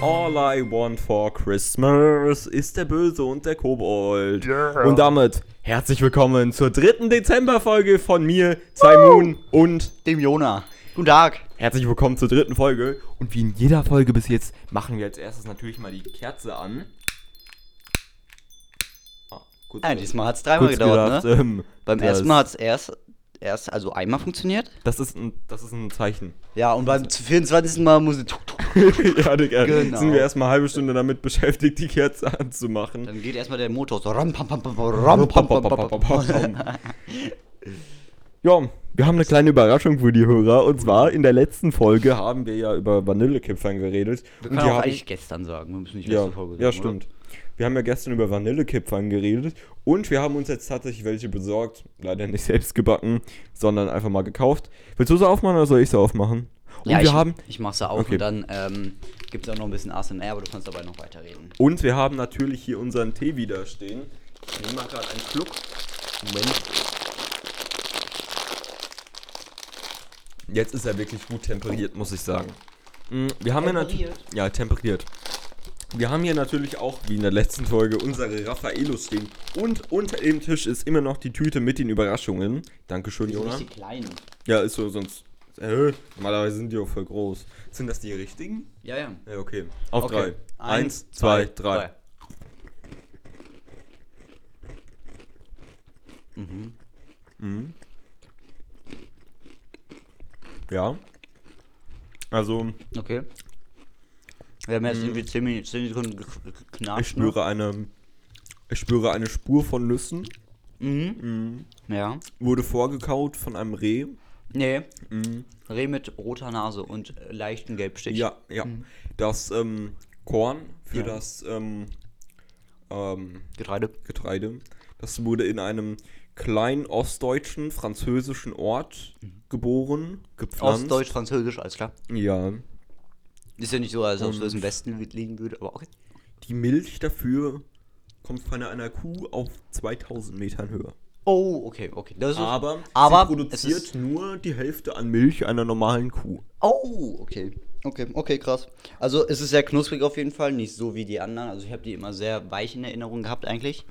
All I want for Christmas ist der Böse und der Kobold. Und damit herzlich willkommen zur dritten Dezemberfolge von mir, Simon und Dem Jona. Guten Tag. herzlich willkommen zur dritten Folge. Und wie in jeder Folge bis jetzt machen wir als erstes natürlich mal die Kerze an. Ah, kurz, Ja, diesmal hat es dreimal gedauert, gedacht, ne? ähm, Beim ersten Mal hat es erst, erst, also einmal funktioniert. Das ist ein, das ist ein Zeichen. Ja, und beim 24. Mal muss es. ja, Digga. Genau. Sind wir erstmal eine halbe Stunde damit beschäftigt, die Kerze anzumachen. Dann geht erstmal der Motor so ram, pam, pam, pam, ram, pam, pam, pam, pam. Ja, wir haben eine kleine Überraschung für die Hörer. Und zwar in der letzten Folge haben wir ja über Vanillekipfern geredet. Wir und können die auch haben, eigentlich gestern sagen. Wir müssen nicht ja, letzte Folge ja, sagen, stimmt. Wir haben ja gestern über Vanillekipfern geredet und wir haben uns jetzt tatsächlich welche besorgt. Leider nicht selbst gebacken, sondern einfach mal gekauft. Willst du sie aufmachen oder soll ich sie aufmachen? Und Ja, wir ich, haben ich mach's da auf Okay. und dann ähm, gibt es auch noch ein bisschen ASMR, aber du kannst dabei noch weiterreden. und wir haben natürlich hier unseren Tee wieder stehen. Ich nehme mal gerade einen Schluck. Moment. Jetzt ist er wirklich gut temperiert, muss ich sagen. Mm, Wir haben ja natürlich. Temperiert? Ja, temperiert. Wir haben hier natürlich auch, wie in der letzten Folge, unsere Raffaelos stehen. Und unter dem Tisch ist immer noch die Tüte mit den Überraschungen. Dankeschön, Die sind Jona. richtig klein. Ja, ist so, sonst. Äh, normalerweise sind die auch voll groß. Sind das die richtigen? Ja, ja. Ja, okay. Auf Okay. drei. Eins, zwei, drei. Mhm. Ja. Also, Okay. Wir haben jetzt Mhm. irgendwie 10 Minuten, 10 Sekunden ge- ge- geknatscht. ich spüre eine. Ich spüre eine Spur von Nüssen. Ne? Mhm. Mhm. Ja. Wurde vorgekaut von einem Reh. Nee. Mhm. Reh mit roter Nase und äh, leichten Gelbstich. Ja, ja. Das ähm, Korn für Ja. das ähm, ähm, Getreide. Getreide. Das wurde in einem kleinen ostdeutschen, französischen Ort geboren, gepflanzt. Ostdeutsch, Französisch, alles klar. Ja. Ist ja nicht so, als ob es im Westen liegen würde, aber okay. Die Milch dafür kommt von einer Kuh auf 2000 Metern Höhe. Oh, okay, okay. Das ist, Aber, aber sie produziert es ist- nur die Hälfte an Milch einer normalen Kuh. Oh, okay. Okay, okay, krass. Also es ist sehr knusprig auf jeden Fall, nicht so wie die anderen. Also ich habe die immer sehr weich in Erinnerung gehabt eigentlich.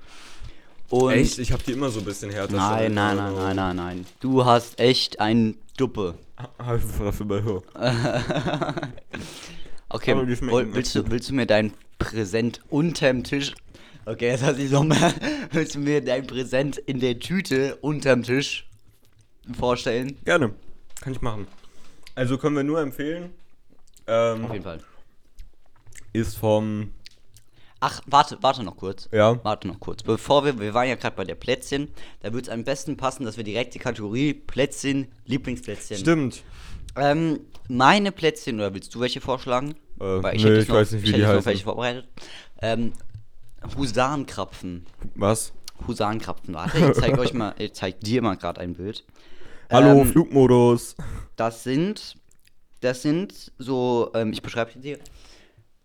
Und Ich habe die immer so ein bisschen härter. Nein, nein, nein, nein, nein, nein. Du hast echt ein Duppe. Einfach dafür bei. Okay, woll, willst, du, willst du mir dein Präsent unterm Tisch. Okay, jetzt hat sich noch mehr. Willst du mir dein Präsent in der Tüte unterm Tisch vorstellen? Gerne. Kann ich machen. Also können wir nur empfehlen. Ähm, Auf jeden Fall. ist vom. Ach, warte, warte noch kurz. Ja. Warte noch kurz. Bevor wir, wir waren ja gerade bei der Plätzchen, da würde es am besten passen, dass wir direkt die Kategorie Plätzchen, Lieblingsplätzchen. Stimmt. Ähm, meine Plätzchen, oder willst du welche vorschlagen? Äh, Weil nee, hätte ich weiß nicht, wie ich die hätte jetzt noch heißen. welche vorbereitet. Ähm, Husarenkrapfen. Was? Husarenkrapfen. Warte, ich zeige euch mal, ich zeig dir mal gerade ein Bild. Hallo, Ähm, Flugmodus. Das sind, das sind so, ähm, ich beschreibe dir,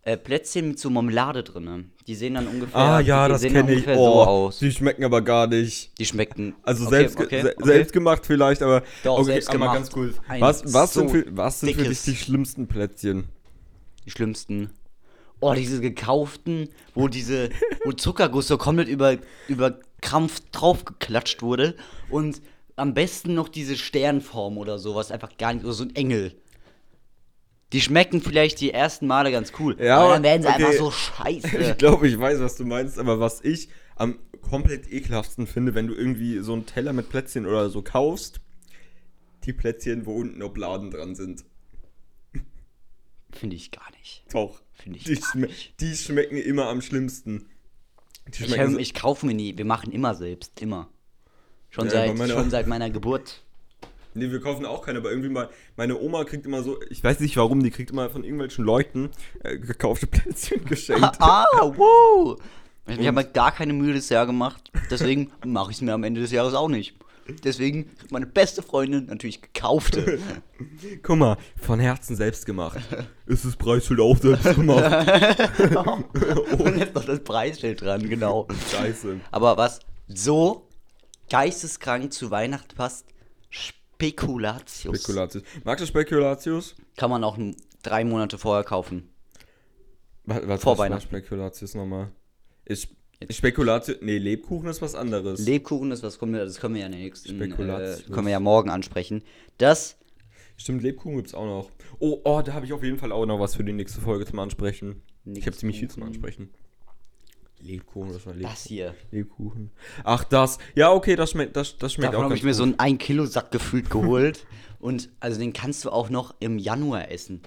äh, Plätzchen mit so Marmelade drin. Die sehen dann ungefähr, Ah ja, die das kenne ich. Oh, so aus. die schmecken aber gar nicht. Die schmecken. Also okay, selbst, okay, se okay. selbst gemacht vielleicht, aber Doch, okay, selbst aber gemacht. ganz cool. Was, was, so sind für, was sind für dich dickes- die schlimmsten Plätzchen? Die schlimmsten. Oh, diese gekauften, wo diese, wo Zuckerguss so komplett über, über Krampf draufgeklatscht wurde und am besten noch diese Sternform oder sowas, einfach gar nicht, oder so ein Engel. Die schmecken vielleicht die ersten Male ganz cool, Ja, aber dann werden sie okay. einfach so scheiße. Ich glaube, ich weiß, was du meinst, aber was ich am komplett ekelhaftsten finde, wenn du irgendwie so einen Teller mit Plätzchen oder so kaufst, die Plätzchen, wo unten Obladen dran sind. Finde ich gar nicht. Doch. Finde ich Die, gar nicht. die schmecken immer am schlimmsten. Ich, ich kaufe mir nie, wir machen immer selbst, immer. Schon, Ja, seit, schon seit meiner Geburt. Nee, wir kaufen auch keine, aber irgendwie mal, meine Oma kriegt immer so, ich weiß nicht warum, die kriegt immer von irgendwelchen Leuten äh, gekaufte Plätzchen geschenkt. Ah, wow! Ich habe halt gar keine Mühe das Jahr gemacht. Deswegen mache ich es mir am Ende des Jahres auch nicht. Deswegen meine beste Freundin natürlich gekaufte. Guck mal, von Herzen selbst gemacht. Ist das Preisschild auch selbst gemacht? Und jetzt noch das Preisschild dran, genau. Scheiße. Aber was so geisteskrank zu Weihnachten passt, Spekulatius. Spekulatius. Magst du Spekulatius? Kann man auch drei Monate vorher kaufen. Was, was Vor Weihnachten. Spekulatius nochmal? Ist Spekulatius. Nee, Lebkuchen ist was anderes. Lebkuchen ist was, das können wir ja in der nächsten, äh, können wir ja morgen ansprechen. Das, Stimmt, Lebkuchen gibt's auch noch. Oh, oh, da habe ich auf jeden Fall auch noch was für die nächste Folge zum Ansprechen. Ich habe ziemlich viel zum Ansprechen. Lebkuchen, das war Lebkuchen. das hier. Lebkuchen. Ach, das. Ja, okay, das schmeckt, das, das schmeckt Davon auch habe ganz ich mir so einen 1 Kilo Sack gefühlt geholt. Und also den kannst du auch noch im Januar essen.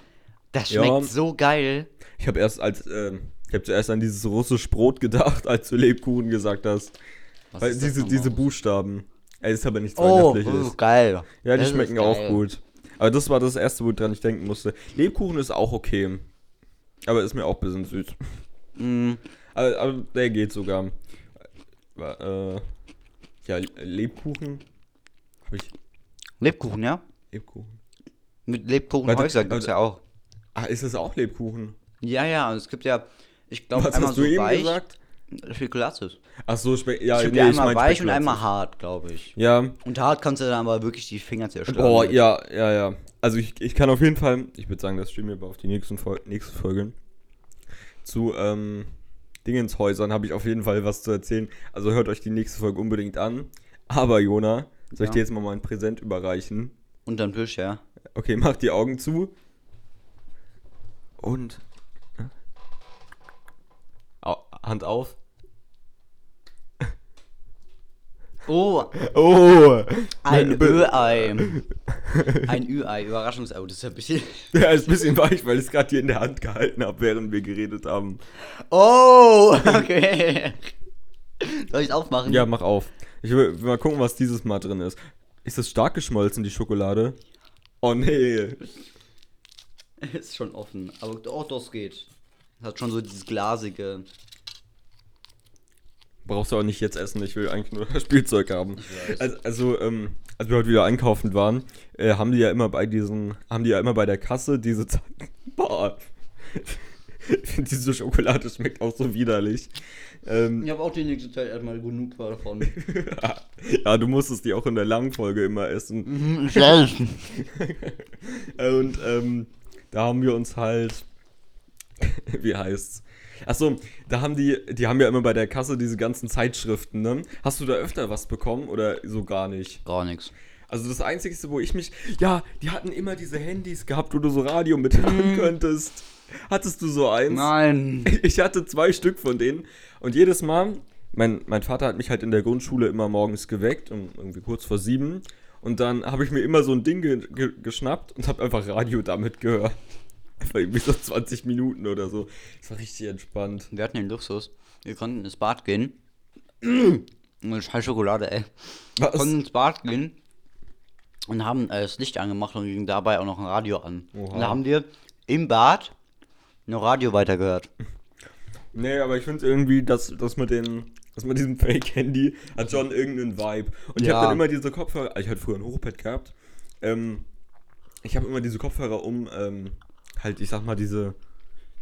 Das Ja. schmeckt so geil. Ich habe erst als, ähm, ich habe zuerst an dieses russische Brot gedacht, als du Lebkuchen gesagt hast. Was Weil ist das diese, diese Buchstaben. Ey, ist aber nichts Oh, Weihnachtliches. oh, geil. Ja, die Das schmecken auch gut. Aber das war das erste, woran ich denken musste. Lebkuchen ist auch okay. Aber ist mir auch ein bisschen süß. Mm, Aber, aber der geht sogar. Äh, ja, Lebkuchen. Habe ich Lebkuchen, ja? Lebkuchen? Mit Lebkuchen Warte, Häuser gibt's warte. ja auch. Ah, ist es auch Lebkuchen? Ja, ja, und es gibt ja, ich glaube, einmal hast du so eben weich. gesagt? Spekulatius. Ach so, Spe ja, Es gibt nee, ja ich einmal mein weich und einmal hart, glaube ich. Ja. Und hart kannst du dann aber wirklich die Finger zerstören. Boah, ja, ja, ja. Also ich, ich kann auf jeden Fall, ich würde sagen, das stehen wir aber auf die nächsten Fol nächste Folge. Zu ähm, Dingenshäusern habe ich auf jeden Fall was zu erzählen. Also hört euch die nächste Folge unbedingt an. Aber Jona, soll ich Ja. dir jetzt mal mein Präsent überreichen? Und dann Wisch, ja. Okay, mach die Augen zu. Und. Hand auf. Oh, Oh! ein Ü-Ei. Ein Ü-Ei, Überraschungsei. Das ist ja ein bisschen. Der ist ein bisschen weich, weil ich es gerade hier in der Hand gehalten habe, während wir geredet haben. Oh, okay. Soll ich aufmachen? Ja, mach auf. Ich will, will mal gucken, was dieses Mal drin ist. Ist das stark geschmolzen, die Schokolade? Oh nee. Ist schon offen. Aber oh, das geht. Hat schon so dieses glasige. Brauchst du auch nicht jetzt essen, ich will eigentlich nur das Spielzeug haben. weiß. Also, also ähm, als wir heute wieder einkaufen waren, äh, haben die ja immer bei diesen, haben die ja immer bei der Kasse diese Boah. Diese Schokolade schmeckt auch so widerlich. Ähm, Ich habe auch die nächste Zeit erstmal genug davon. ja, du musstest die auch in der langen Folge immer essen. Mhm, Selten. Und ähm, da haben wir uns halt, wie heißt's? Achso, da haben die, die haben ja immer bei der Kasse diese ganzen Zeitschriften, ne? Hast du da öfter was bekommen oder so gar nicht? Gar nichts. Also das Einzige, wo ich mich, ja, die hatten immer diese Handys gehabt, wo du so Radio mithören könntest. Hattest du so eins? Nein. Ich hatte zwei Stück von denen und jedes Mal, mein, mein Vater hat mich halt in der Grundschule immer morgens geweckt, um irgendwie kurz vor sieben. Und dann habe ich mir immer so ein Ding ge ge geschnappt und habe einfach Radio damit gehört. Einfach irgendwie so 20 Minuten oder so. Das war richtig entspannt. Wir hatten den Luxus. Wir konnten ins Bad gehen. Scheiß Schokolade, ey. Wir Was? konnten ins Bad gehen und haben äh, das Licht angemacht und ging dabei auch noch ein Radio an. Oha. Und da haben wir im Bad noch Radio weitergehört. Nee, aber ich finde irgendwie, dass, dass mit den. Das mit diesem Fake-Handy hat schon irgendeinen Vibe. Und ich Ja. habe dann immer diese Kopfhörer. Ich hatte früher ein Hochbett gehabt. Ähm, ich habe immer diese Kopfhörer um, ähm, halt, ich sag mal, diese.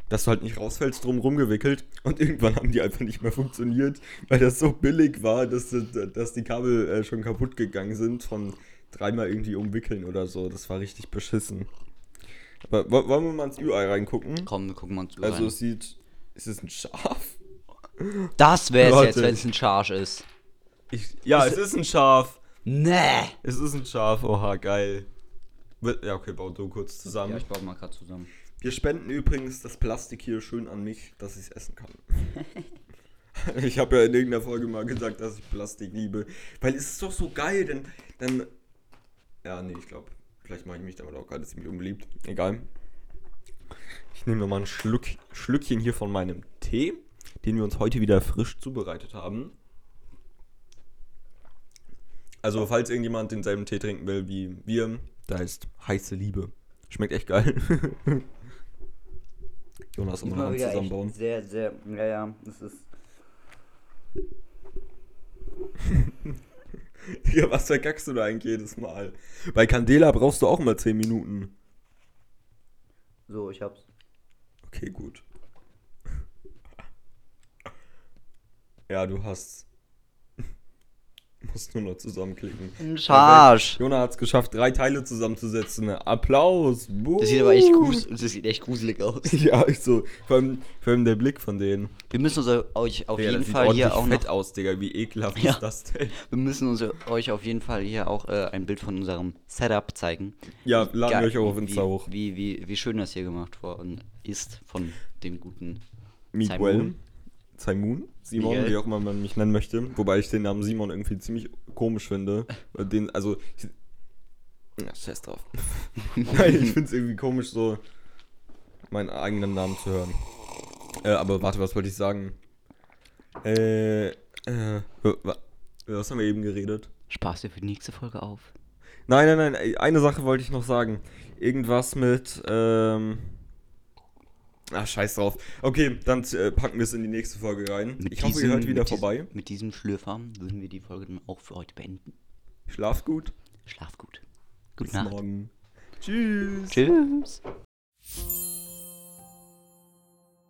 Dass du halt nicht rausfällst, drum rumgewickelt. Und irgendwann haben die einfach nicht mehr funktioniert, weil das so billig war, dass, dass die Kabel äh, schon kaputt gegangen sind von dreimal irgendwie umwickeln oder so. Das war richtig beschissen. Aber wo- wollen wir mal ins Ü-Ei reingucken? Komm, wir gucken mal zu. Also rein. es sieht. Ist es ein Schaf? Das wär's Warte. jetzt, wenn es ein Charge ist. Ich, ja, es ist ein Schaf. Nee. Es ist ein Schaf. Oha, geil. Ja, okay, bau du kurz zusammen. Ja, ich baue mal gerade zusammen. Wir spenden übrigens das Plastik hier schön an mich, dass ich es essen kann. ich habe ja in irgendeiner Folge mal gesagt, dass ich Plastik liebe. Weil es ist doch so geil, denn dann. Ja, nee, ich glaube, vielleicht mache ich mich damit auch gerade ziemlich unbeliebt. Egal. Ich nehme mal ein Schluck, Schlückchen hier von meinem Tee, den wir uns heute wieder frisch zubereitet haben. Also, falls irgendjemand denselben Tee trinken will wie wir, da ist heiße Liebe. Schmeckt echt geil. Jonas immer noch am zusammenbauen. sehr, sehr, ja, ja, das ist. Ja, was verkackst du da eigentlich jedes Mal? Bei Candela brauchst du auch mal 10 Minuten. So, ich hab's. Okay, gut. Ja, du hast. Muss nur noch zusammenklicken. Ein Scharsch. Jona hat es geschafft, drei Teile zusammenzusetzen. Applaus. Das sieht aber echt, grus das sieht echt gruselig aus. Ja, ich so. Vor allem, vor allem der Blick von denen. Wir müssen uns euch auf Digga, jeden Fall hier auch fett noch, aus, Digga. Wie ekelhaft Ja. ist das denn? wir müssen uns, euch auf jeden Fall hier auch äh, ein Bild von unserem Setup zeigen. Ja, laden wir Geil, euch auch auf wie- Insta hoch. Wie, wie, wie schön das hier gemacht worden ist von dem guten Miguel. Simon. Simon? Miguel. wie auch immer man mich nennen möchte. Wobei ich den Namen Simon irgendwie ziemlich komisch finde. Den, also. Ich, ja, scheiß drauf. Nein, ich finde es irgendwie komisch, so meinen eigenen Namen zu hören. Äh, aber warte, was wollte ich sagen? Äh, äh, wa- was haben wir eben geredet? Spaß dir für die nächste Folge auf. Nein, nein, nein, eine Sache wollte ich noch sagen. Irgendwas mit, ähm. Ach, scheiß drauf. Okay, dann äh, packen wir es in die nächste Folge rein. Mit ich hoffe, ihr hört wieder mit diesem- vorbei. Mit diesem Schlürfer würden wir die Folge dann auch für heute beenden. Schlaft gut. Schlaf gut. Gute Bis Nacht. morgen. Tschüss. Tschüss.